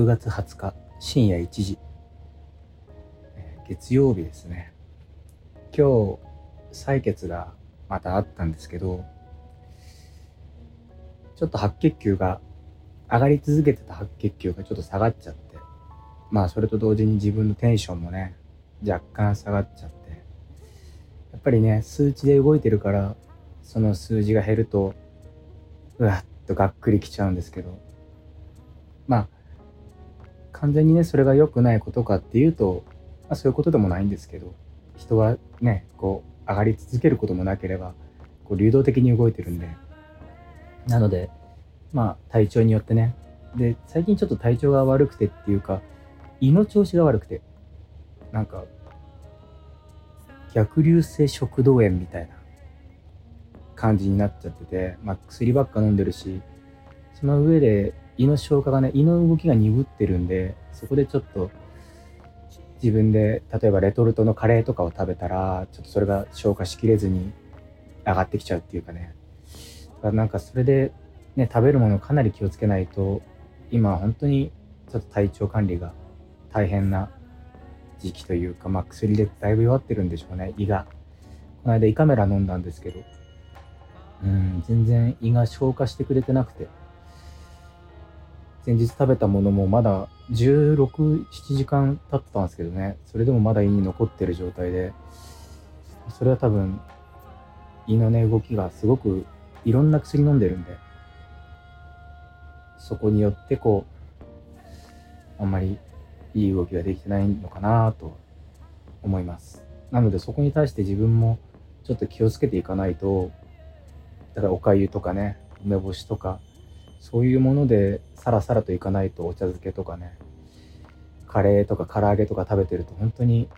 6月20日深夜1時、え月曜日ですね。今日採血がまたあったんですけどちょっと白血球が上がり続けてた白血球がちょっと下がっちゃってまあそれと同時に自分のテンションもね若干下がっちゃってやっぱりね数値で動いてるからその数字が減るとうわっとがっくりきちゃうんですけどまあ完全にねそれが良くないことかっていうと、まあ、そういうことでもないんですけど人はねこう上がり続けることもなければこう流動的に動いてるんで。なのでまあ体調によってね。で最近ちょっと体調が悪くてっていうか胃の調子が悪くてなんか逆流性食道炎みたいな感じになっちゃってて、まあ、薬ばっか飲んでるしその上で胃の消化がね胃の動きが鈍ってるんでそこでちょっと自分で例えばレトルトのカレーとかを食べたらちょっとそれが消化しきれずに上がってきちゃうっていうかね。だからなんかそれでね食べるものかなり気をつけないと今本当にちょっと体調管理が大変な時期というか、まあ、薬でだいぶ弱ってるんでしょうね胃が。この間胃カメラ飲んだんですけどうん全然胃が消化してくれてなくて。前日食べたものもまだ16、7時間経ってたんですけどね、それでもまだ胃に残ってる状態で、それは多分、胃のね、動きがすごくいろんな薬飲んでるんで、そこによってこう、あんまりいい動きができてないのかなと思います。なのでそこに対して自分もちょっと気をつけていかないと、だからおかゆとかね、梅干しとか、そういうものでさらさらといかないとお茶漬けとかねカレーとか唐揚げとか食べてると本当に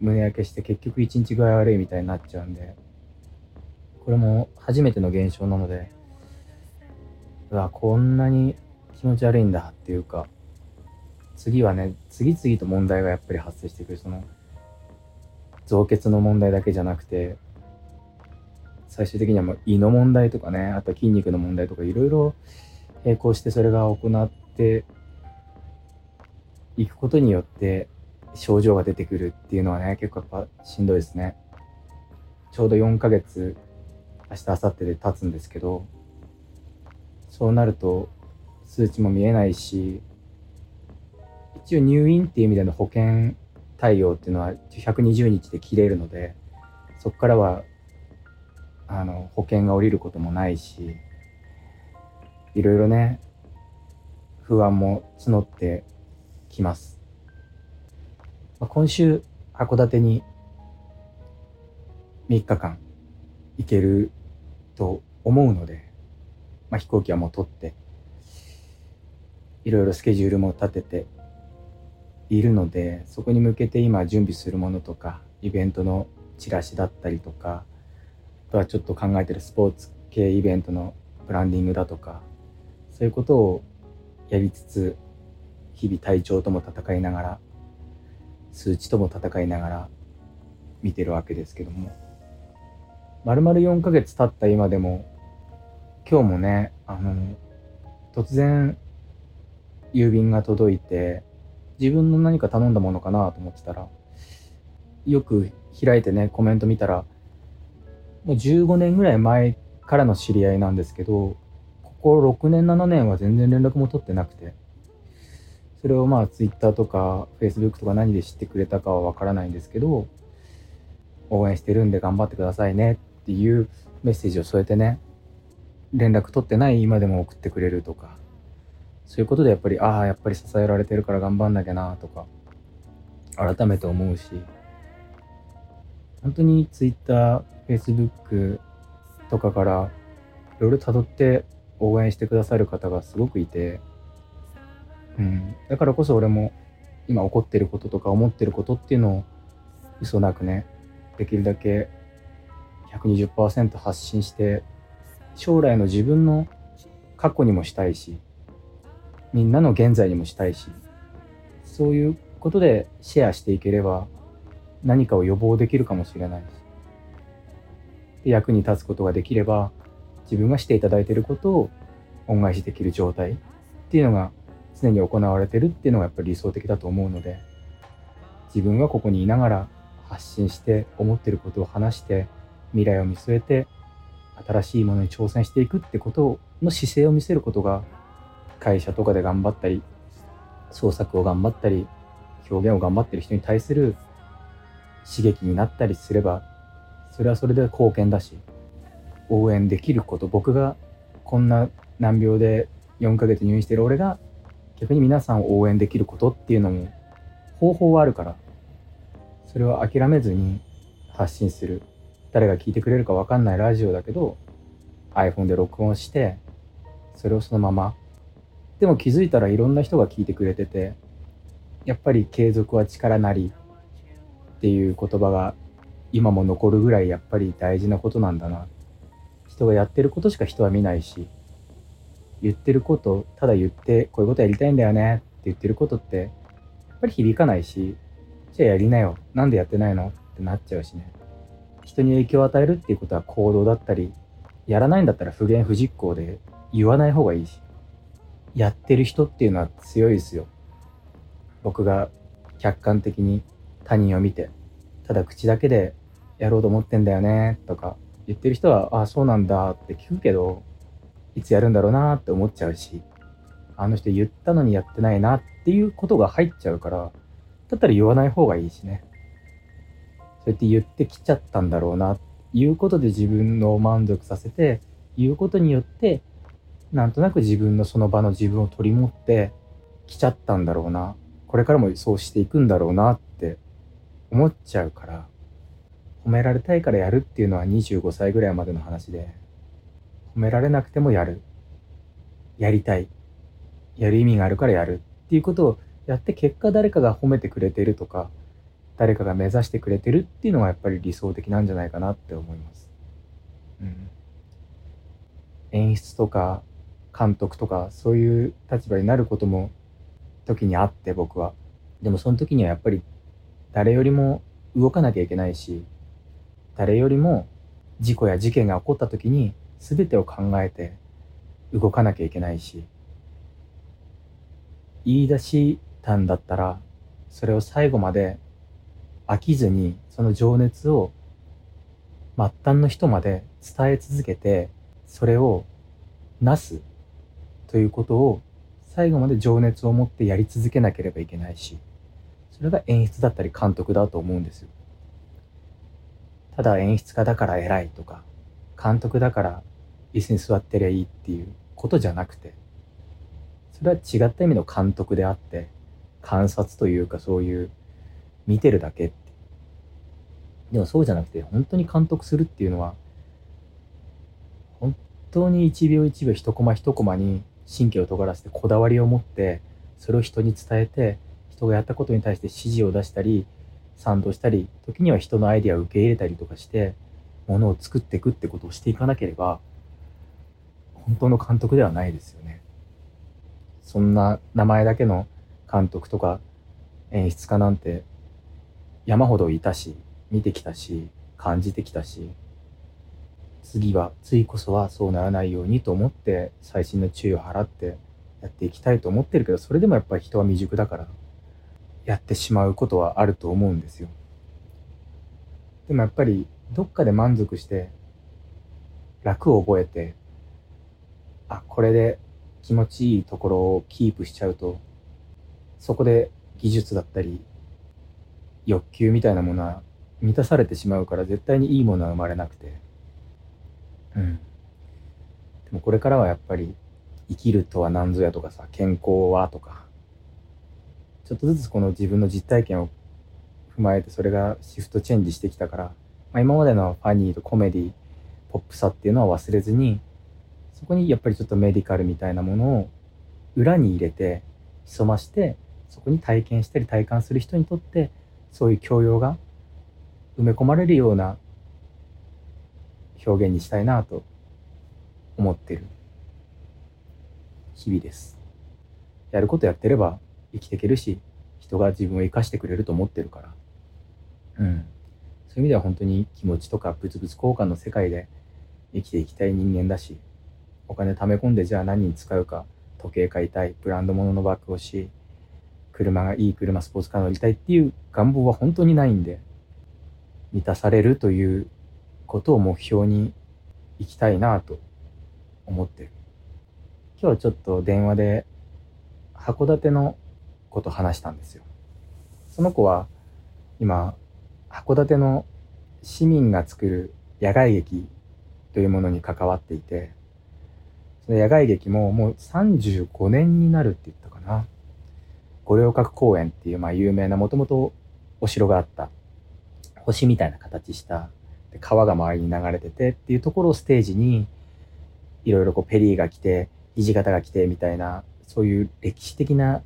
胸焼けして結局一日具合悪いみたいになっちゃうんでこれも初めての現象なのでうわこんなに気持ち悪いんだっていうか次はね次々と問題がやっぱり発生してくる。その造血の問題だけじゃなくて最終的にはもう胃の問題とかねあと筋肉の問題とかいろいろ並行してそれが行っていくことによって症状が出てくるっていうのはね結構やっぱしんどいですね。ちょうど4ヶ月明日明後日で経つんですけどそうなると数値も見えないし一応入院っていう意味での保険対応っていうのは120日で切れるのでそこからはあの保険が下りることもないしいろいろね、不安も募ってきます。まあ、今週、函館に3日間行けると思うので、まあ、飛行機はもう取って、いろいろスケジュールも立てているので、そこに向けて今準備するものとか、イベントのチラシだったりとか、あとはちょっと考えてるスポーツ系イベントのブランディングだとか、そういうことをやりつつ日々体調とも戦いながら数値とも戦いながら見てるわけですけども。丸々4ヶ月経った今でも今日もねあの突然郵便が届いて自分の何か頼んだものかなと思ってたらよく開いてねコメント見たらもう15年ぐらい前からの知り合いなんですけどこ6年7年は全然連絡も取ってなくて。それをまあ Twitter とか Facebook とか何で知ってくれたかはわからないんですけど応援してるんで頑張ってくださいねっていうメッセージを添えてね連絡取ってない今でも送ってくれるとか。そういうことでやっぱりああやっぱり支えられてるから頑張んなきゃなとか改めて思うし。本当に Twitter、Facebook とかからいろいろ辿って応援してくださる方がすごくいて、うん、だからこそ俺も今起こってることとか思ってることっていうのを嘘なくねできるだけ120%発信して将来の自分の過去にもしたいしみんなの現在にもしたいしそういうことでシェアしていければ何かを予防できるかもしれないし役に立つことができれば自分がしていただいていることを恩返しできる状態っていうのが常に行われてるっていうのがやっぱり理想的だと思うので自分はここにいながら発信して思ってることを話して未来を見据えて新しいものに挑戦していくってことの姿勢を見せることが会社とかで頑張ったり創作を頑張ったり表現を頑張ってる人に対する刺激になったりすればそれはそれで貢献だし応援できること僕がこんな難病で4ヶ月入院してる俺が逆に皆さんを応援できることっていうのも方法はあるからそれを諦めずに発信する。誰が聞いてくれるか分かんないラジオだけど iPhone で録音してそれをそのまま。でも気づいたらいろんな人が聞いてくれててやっぱり継続は力なりっていう言葉が今も残るぐらいやっぱり大事なことなんだな。人がやってることしか人は見ないし言ってることただ言ってこういうことやりたいんだよねって言ってることってやっぱり響かないしじゃあやりなよ。なんでやってないの？ってなっちゃうしね。人に影響を与えるっていうことは行動だったりやらないんだったら不言不実行で言わない方がいいしやってる人っていうのは強いですよ。僕が客観的に他人を見てただ口だけでやろうと思ってんだよねとか言ってる人はああそうなんだって聞くけどいつやるんだろうなって思っちゃうしあの人言ったのにやってないなっていうことが入っちゃうからだったら言わない方がいいしね。そうやって言ってきちゃったんだろうな言うことで自分の満足させて言うことによってなんとなく自分のその場の自分を取り持ってきちゃったんだろうな。これからもそうしていくんだろうなって思っちゃうから褒められたいからやるっていうのは25歳ぐらいまでの話で褒められなくてもやるやりたいやる意味があるからやるっていうことをやって結果誰かが褒めてくれてるとか誰かが目指してくれてるっていうのがやっぱり理想的なんじゃないかなって思います。うん、演出とか監督とかそういう立場になることも時にあって僕は。でもその時にはやっぱり誰よりも動かなきゃいけないし誰よりも事故や事件が起こった時に全てを考えて動かなきゃいけないし言い出したんだったらそれを最後まで飽きずにその情熱を末端の人まで伝え続けてそれをなすということを最後まで情熱を持ってやり続けなければいけないしそれが演出だったり監督だと思うんですよ。ただ演出家だから偉いとか監督だから椅子に座ってりゃいいっていうことじゃなくてそれは違った意味の監督であって観察というかそういう見てるだけって。でもそうじゃなくて本当に監督するっていうのは本当に一秒一秒一コマ一コマに神経を尖らせてこだわりを持ってそれを人に伝えて人がやったことに対して指示を出したり賛同したり時には人のアイデアを受け入れたりとかしてものを作っていくってことをしていかなければ本当の監督ではないですよね。そんな名前だけの監督とか演出家なんて山ほどいたし見てきたし感じてきたし次は次こそはそうならないようにと思って細心の注意を払ってやっていきたいと思ってるけどそれでもやっぱり人は未熟だからやってしまうことはあると思うんですよ。でもやっぱりどっかで満足して楽を覚えてあこれで気持ちいいところをキープしちゃうとそこで技術だったり欲求みたいなものは満たされてしまうから絶対にいいものは生まれなくて。うん。でもこれからはやっぱり生きるとは何ぞやとかさ健康はとかちょっとずつこの自分の実体験を踏まえてそれがシフトチェンジしてきたから、まあ、今までのファニーとコメディポップさっていうのは忘れずにそこにやっぱりちょっとメディカルみたいなものを裏に入れて潜ましてそこに体験したり体感する人にとってそういう教養が埋め込まれるような表現にしたいなと思ってる日々です。やることやってれば生きていけるし人が自分を生かしてくれると思ってるからうんそういう意味では本当に気持ちとか物々交換の世界で生きていきたい人間だしお金貯め込んでじゃあ何に使うか時計買いたい、ブランド物のバッグをし、車がいい車、スポーツカー乗りたいっていう願望は本当にないんで、満たされるということを目標に行きたいなと思ってる。今日はちょっと電話で函館のこと話したんですよ。その子は今、函館の市民が作る野外劇というものに関わっていて、その野外劇ももう35年になるって言ったかな。五稜郭公園っていうまあ有名なもともとお城があった星みたいな形した川が周りに流れててっていうところをステージにいろいろこうペリーが来て土方が来てみたいなそういう歴史的な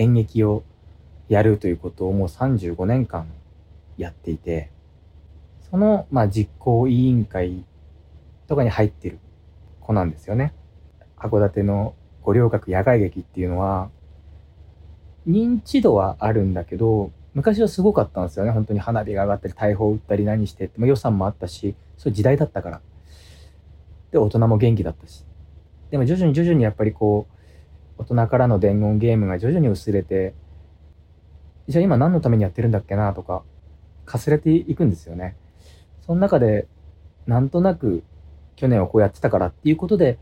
演劇をやるということをもう35年間やっていてそのまあ実行委員会とかに入ってる子なんですよね。函館の五稜郭野外劇っていうのは認知度はあるんだけど昔はすごかったんですよね。本当に花火が上がったり、大砲を撃ったり何してって、まあ、予算もあったし、そういう時代だったから。で、大人も元気だったし。でも徐々に徐々にやっぱりこう、大人からの伝言ゲームが徐々に薄れて、じゃあ今何のためにやってるんだっけなとか、かすれていくんですよね。その中で、なんとなく去年はこうやってたからっていうことで、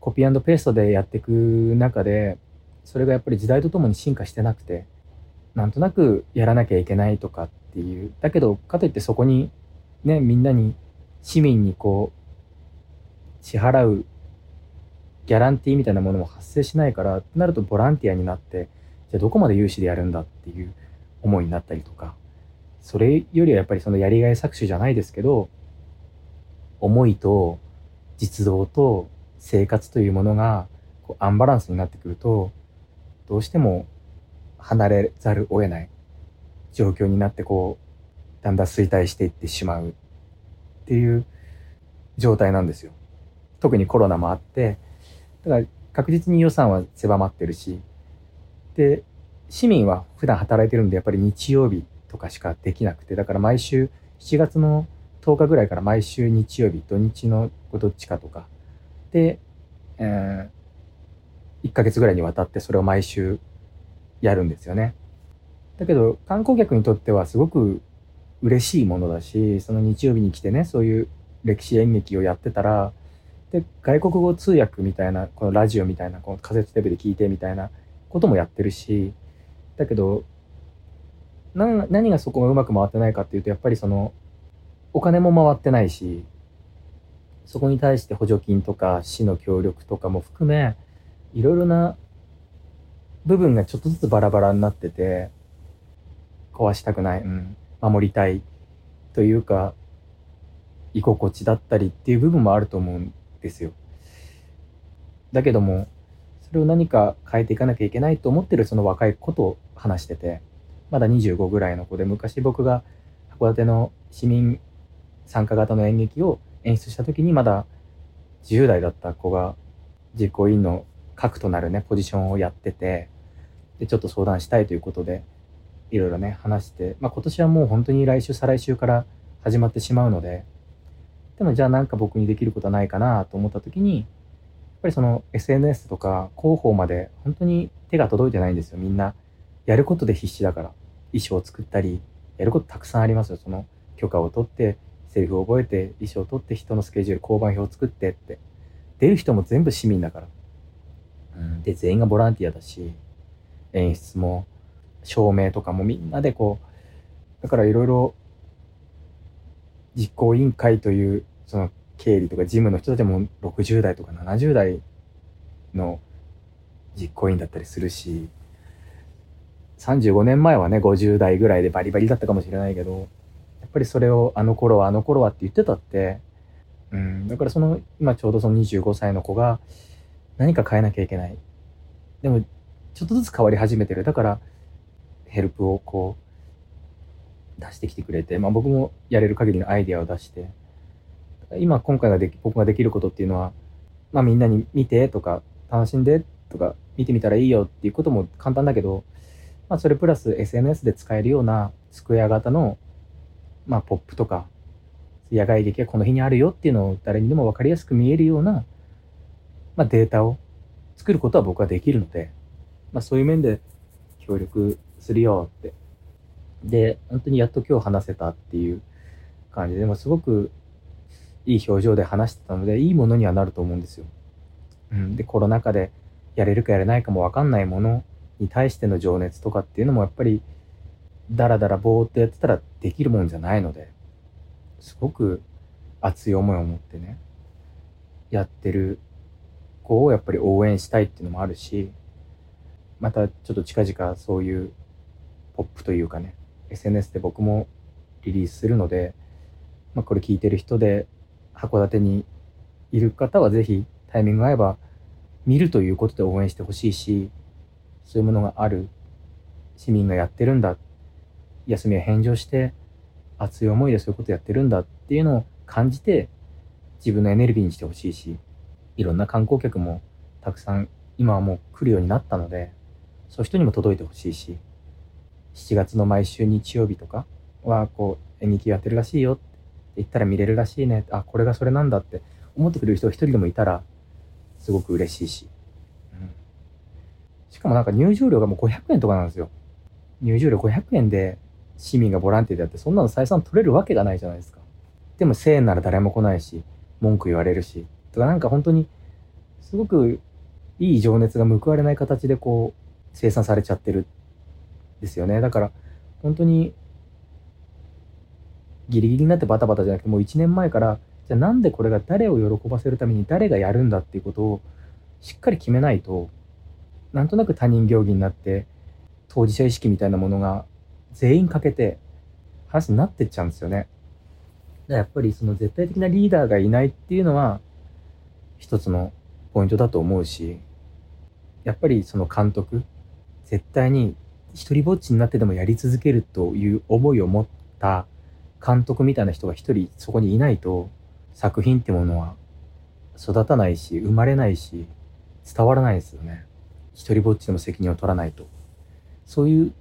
コピーペーストでやっていく中で、それがやっぱり時代とともに進化してなくて、なんとなくやらなきゃいけないとかっていう。だけど、かといってそこに、ね、みんなに、市民にこう、支払うギャランティーみたいなものも発生しないから、なるとボランティアになって、じゃあどこまで有志でやるんだっていう思いになったりとか、それよりはやっぱりそのやりがい搾取じゃないですけど、思いと実動と生活というものがこうアンバランスになってくると、どうしても離れざるを得ない状況になってこう、だんだん衰退していってしまうっていう状態なんですよ。特にコロナもあって、だから確実に予算は狭まってるし、で、市民は普段働いてるんでやっぱり日曜日とかしかできなくて、だから毎週7月の10日ぐらいから毎週日曜日、土日のどっちかとか、で、えー、1ヶ月ぐらいにわたってそれを毎週やるんですよね。だけど観光客にとってはすごく嬉しいものだし、その日曜日に来てね、そういう歴史演劇をやってたら、で、外国語通訳みたいな、このラジオみたいな、この仮設テレビで聞いてみたいなこともやってるし、だけど、何がそこがうまく回ってないかっていうと、やっぱりその、お金も回ってないし、そこに対して補助金とか市の協力とかも含め、いろいろな部分がちょっとずつバラバラになってて、壊したくない、うん、守りたいというか、居心地だったりっていう部分もあると思うんですよ。だけども、それを何か変えていかなきゃいけないと思ってるその若い子と話してて、まだ25ぐらいの子で、昔僕が函館の市民参加型の演劇を演出した時にまだ10代だった子が実行委員の核となるね、ポジションをやってて、で、ちょっと相談したいということで、いろいろね、話して、まあ今年はもう本当に来週、再来週から始まってしまうので、でもじゃあなんか僕にできることはないかなと思った時に、やっぱりその SNS とか広報まで本当に手が届いてないんですよ、みんな。やることで必死だから。衣装を作ったり、やることたくさんありますよ。その許可を取って、セリフを覚えて、衣装を取って、人のスケジュール、交番表を作ってって。出る人も全部市民だから。うん、で、全員がボランティアだし、演出も、照明とかもみんなでこう、だからいろいろ、実行委員会という、その経理とか事務の人たちも60代とか70代の実行委員だったりするし、35年前はね、50代ぐらいでバリバリだったかもしれないけど、やっぱりそれをあの頃はあの頃はって言ってたって、うん、だからその、今ちょうどその25歳の子が、何か変えなきゃいけない。でも、ちょっとずつ変わり始めてる。だから、ヘルプをこう、出してきてくれて、まあ僕もやれる限りのアイデアを出して、今今回ができ、僕ができることっていうのは、まあみんなに見てとか、楽しんでとか、見てみたらいいよっていうことも簡単だけど、まあそれプラス SNS で使えるようなスクエア型の、まあポップとか、野外劇がこの日にあるよっていうのを誰にでも分かりやすく見えるようなまあ、データを作ることは僕はできるので、まあ、そういう面で協力するよって。で、本当にやっと今日話せたっていう感じで、もすごくいい表情で話してたので、いいものにはなると思うんですよ。うん、で、コロナ禍でやれるかやれないかもわかんないものに対しての情熱とかっていうのもやっぱり、だらだらぼーっとやってたらできるもんじゃないので、すごく熱い思いを持ってね、やってる子をやっぱり応援したいっていうのもあるし、またちょっと近々そういうポップというかね、SNS で僕もリリースするので、まあ、これ聞いてる人で函館にいる方はぜひタイミング合えば見るということで応援してほしいし、そういうものがある市民がやってるんだ。休みを返上して熱い思いでそういうことやってるんだっていうのを感じて自分のエネルギーにしてほしいし、いろんな観光客もたくさん今はもう来るようになったので、そういう人にも届いてほしいし、7月の毎週日曜日とかはこう演劇やってるらしいよって言ったら見れるらしいね。あ、これがそれなんだって思ってくれる人が一人でもいたらすごく嬉しいし。うん。しかもなんか入場料がもう500円とかなんですよ。入場料500円で市民がボランティアでやってそんなの採算取れるわけがないじゃないですか。でも1000円なら誰も来ないし、文句言われるし。とかなんか本当にすごくいい情熱が報われない形でこう生産されちゃってるですよね。だから、本当に、ギリギリになってバタバタじゃなくて、もう1年前から、じゃあなんでこれが誰を喜ばせるために誰がやるんだっていうことをしっかり決めないと、なんとなく他人行儀になって、当事者意識みたいなものが全員欠けて話になってっちゃうんですよね。やっぱりその絶対的なリーダーがいないっていうのは一つのポイントだと思うし、やっぱりその監督、絶対に一人ぼっちになってでもやり続けるという思いを持った監督みたいな人が一人そこにいないと作品ってものは育たないし生まれないし伝わらないですよね。一人ぼっちでも責任を取らないと。そういう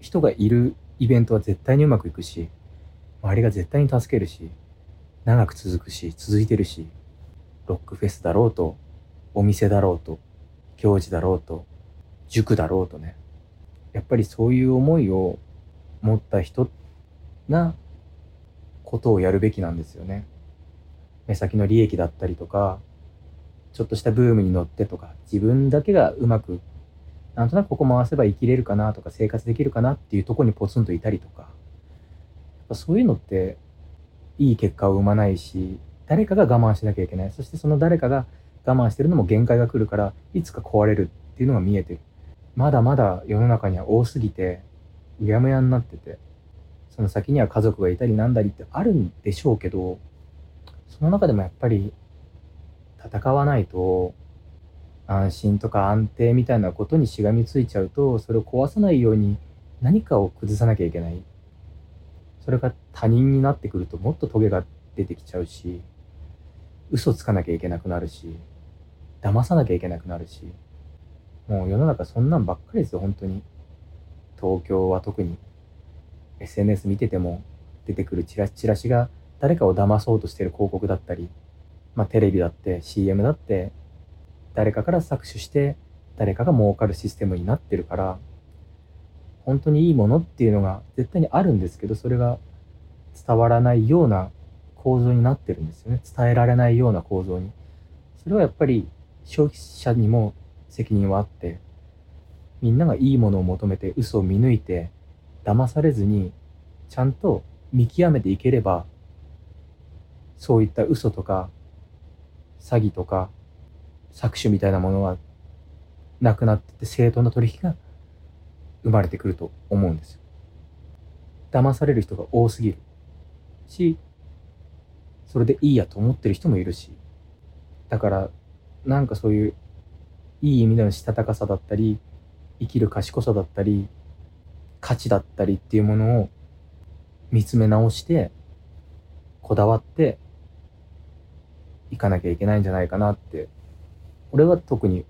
人がいるイベントは絶対にうまくいくし周りが絶対に助けるし長く続くし続いてるしロックフェスだろうとお店だろうと行事だろうと塾だろうとね。やっぱりそういう思いを持った人がことをやるべきなんですよね。目先の利益だったりとか、ちょっとしたブームに乗ってとか、自分だけがうまく、なんとなくここ回せば生きれるかなとか、生活できるかなっていうとこにポツンといたりとか、そういうのっていい結果を生まないし、誰かが我慢しなきゃいけない。そしてその誰かが我慢してるのも限界が来るから、いつか壊れるっていうのが見えてる。まだまだ世の中には多すぎて、うやむやになってて、その先には家族がいたりなんだりってあるんでしょうけど、その中でもやっぱり戦わないと、安心とか安定みたいなことにしがみついちゃうと、それを壊さないように何かを崩さなきゃいけない。それが他人になってくるともっとトゲが出てきちゃうし、嘘つかなきゃいけなくなるし、騙さなきゃいけなくなるし、もう世の中そんなんばっかりですよ、本当に。東京は特に。SNS 見てても出てくるチラチラシが誰かを騙そうとしてる広告だったり、まあテレビだって CM だって誰かから搾取して誰かが儲かるシステムになってるから、本当にいいものっていうのが絶対にあるんですけど、それが伝わらないような構造になってるんですよね。伝えられないような構造に。それはやっぱり消費者にも責任はあって、みんながいいものを求めて嘘を見抜いて、騙されずに、ちゃんと見極めていければ、そういった嘘とか、詐欺とか、搾取みたいなものはなくなってて正当な取引が生まれてくると思うんですよ。騙される人が多すぎるし、それでいいやと思ってる人もいるし、だから、なんかそういういい意味でのしたたかさだったり、生きる賢さだったり、価値だったりっていうものを見つめ直して、こだわっていかなきゃいけないんじゃないかなって、俺は特に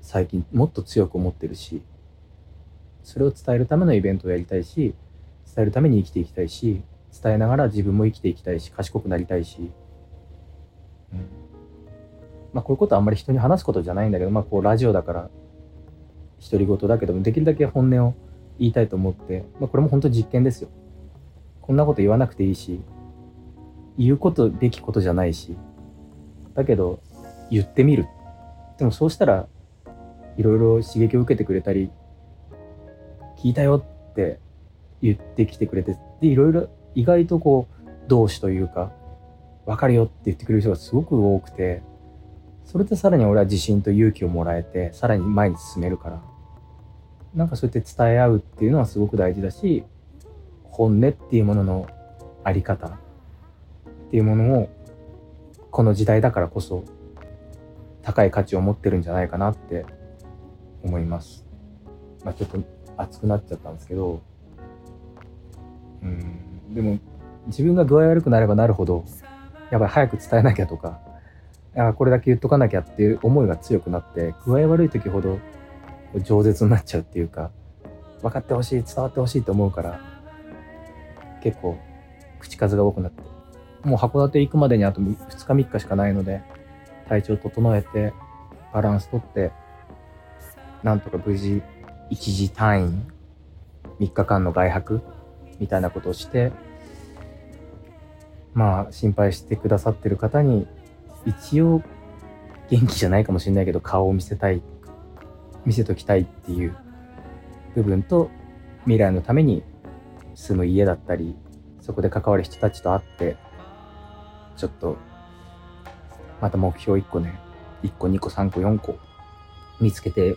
最近もっと強く思ってるし、それを伝えるためのイベントをやりたいし、伝えるために生きていきたいし、伝えながら自分も生きていきたいし、賢くなりたいし、うん。まあこういうことはあんまり人に話すことじゃないんだけど、まあこうラジオだから独り言だけども、できるだけ本音を言いたいと思って、まあこれも本当実験ですよ。こんなこと言わなくていいし、言うことべきことじゃないし、だけど言ってみる。でもそうしたらいろいろ刺激を受けてくれたり、聞いたよって言ってきてくれて、で、いろいろ意外とこう、同志というか、わかるよって言ってくれる人がすごく多くて、それでさらに俺は自信と勇気をもらえて、さらに前に進めるから、なんかそうやって伝え合うっていうのはすごく大事だし、本音っていうもののあり方っていうものを、この時代だからこそ、高い価値を持ってるんじゃないかなって思います。まあちょっと熱くなっちゃったんですけど、うん、でも自分が具合悪くなればなるほど、やばい、早く伝えなきゃとか、あこれだけ言っとかなきゃっていう思いが強くなって、具合悪い時ほど饒舌になっちゃうっていうか、分かってほしい、伝わってほしいと思うから、結構口数が多くなって、もう函館行くまでにあと2日3日しかないので、体調整えて、バランスとって、なんとか無事、一時退院、3日間の外泊みたいなことをして、まあ、心配してくださってる方に、一応、元気じゃないかもしれないけど、顔を見せたい、見せときたいっていう部分と、未来のために住む家だったり、そこで関わる人たちと会って、ちょっと、また目標1個ね、1個、2個、3個、4個見つけて、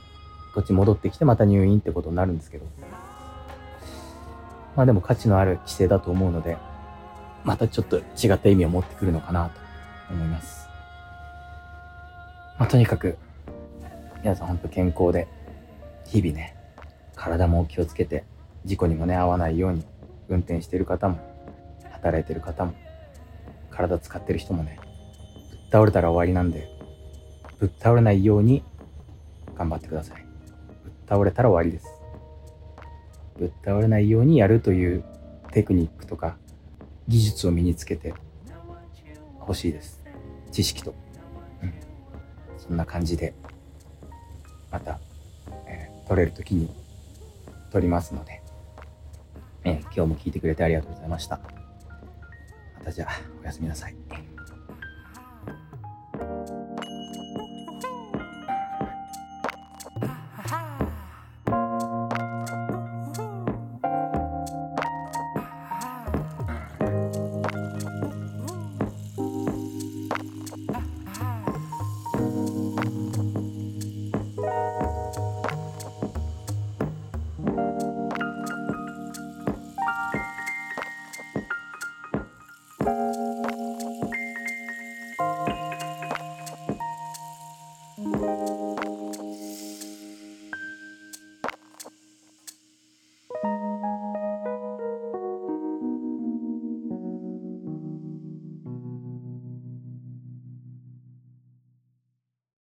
こっち戻ってきてまた入院ってことになるんですけど、まあでも価値のある規制だと思うので、またちょっと違った意味を持ってくるのかなと思います。まあ、とにかく、皆さん本当健康で、日々ね、体も気をつけて、事故にもね、合わないように、運転してる方も、働いてる方も、体使ってる人もね、ぶっ倒れたら終わりなんで、ぶっ倒れないように頑張ってください。ぶっ倒れたら終わりです。ぶっ倒れないようにやるというテクニックとか技術を身につけてほしいです。知識と。うん。そんな感じで、また、えー、撮れる時に撮りますので、えー、今日も聞いてくれてありがとうございました。またじゃあ、おやすみなさい。